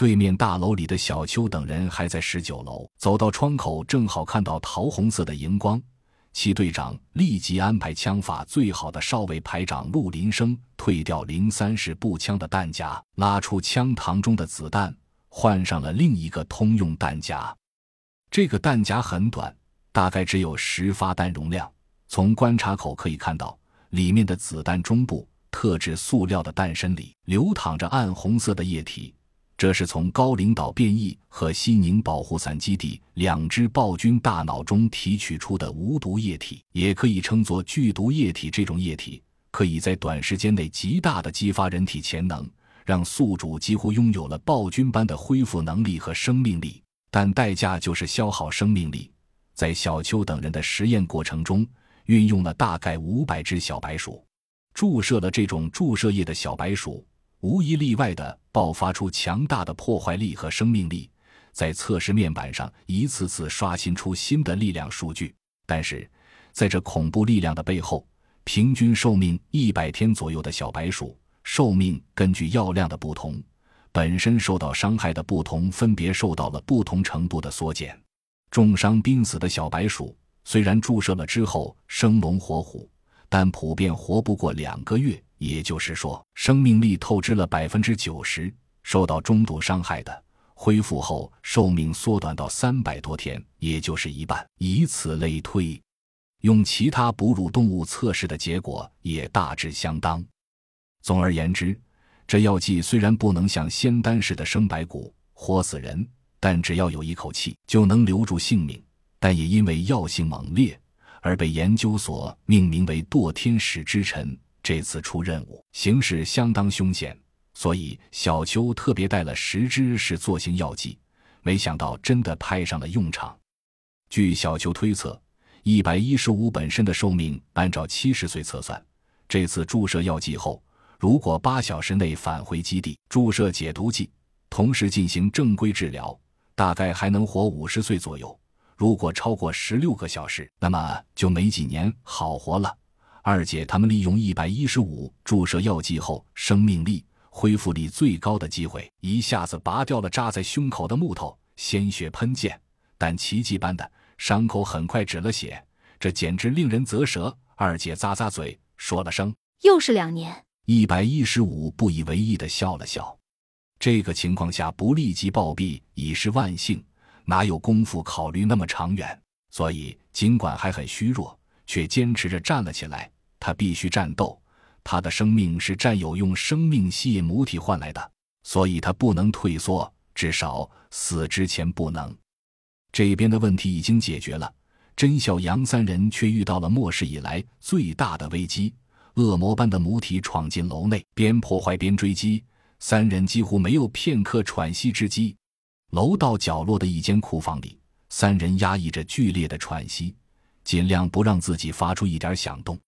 对面大楼里的小邱等人还在十九楼，走到窗口，正好看到桃红色的荧光。其队长立即安排枪法最好的少尉排长陆林生退掉零三式步枪的弹夹，拉出枪膛中的子弹，换上了另一个通用弹夹。这个弹夹很短，大概只有十发弹容量。从观察口可以看到，里面的子弹中部特制塑料的弹身里流淌着暗红色的液体。这是从高领导变异和西宁保护伞基地两支暴君大脑中提取出的无毒液体，也可以称作剧毒液体。这种液体可以在短时间内极大的激发人体潜能，让宿主几乎拥有了暴君般的恢复能力和生命力，但代价就是消耗生命力。在小邱等人的实验过程中，运用了大概五百只小白鼠，注射了这种注射液的小白鼠。无一例外地爆发出强大的破坏力和生命力，在测试面板上一次次刷新出新的力量数据。但是，在这恐怖力量的背后，平均寿命一百天左右的小白鼠，寿命根据药量的不同，本身受到伤害的不同，分别受到了不同程度的缩减。重伤濒死的小白鼠，虽然注射了之后生龙活虎，但普遍活不过两个月。也就是说，生命力透支了百分之九十，受到中度伤害的，恢复后寿命缩短到三百多天，也就是一半。以此类推，用其他哺乳动物测试的结果也大致相当。总而言之，这药剂虽然不能像仙丹似的生白骨、活死人，但只要有一口气就能留住性命。但也因为药性猛烈，而被研究所命名为“堕天使之臣”。这次出任务形势相当凶险，所以小邱特别带了十支是作型药剂，没想到真的派上了用场。据小邱推测，一百一十五本身的寿命按照七十岁测算，这次注射药剂后，如果八小时内返回基地注射解毒剂，同时进行正规治疗，大概还能活五十岁左右。如果超过十六个小时，那么就没几年好活了。二姐他们利用一百一十五注射药剂后生命力恢复力最高的机会，一下子拔掉了扎在胸口的木头，鲜血喷溅，但奇迹般的伤口很快止了血，这简直令人啧舌。二姐咂咂嘴，说了声：“又是两年。”一百一十五不以为意的笑了笑。这个情况下不立即暴毙已是万幸，哪有功夫考虑那么长远？所以尽管还很虚弱。却坚持着站了起来。他必须战斗，他的生命是战友用生命吸引母体换来的，所以他不能退缩，至少死之前不能。这边的问题已经解决了，甄小杨三人却遇到了末世以来最大的危机。恶魔般的母体闯进楼内，边破坏边追击，三人几乎没有片刻喘息之机。楼道角落的一间库房里，三人压抑着剧烈的喘息。尽量不让自己发出一点响动。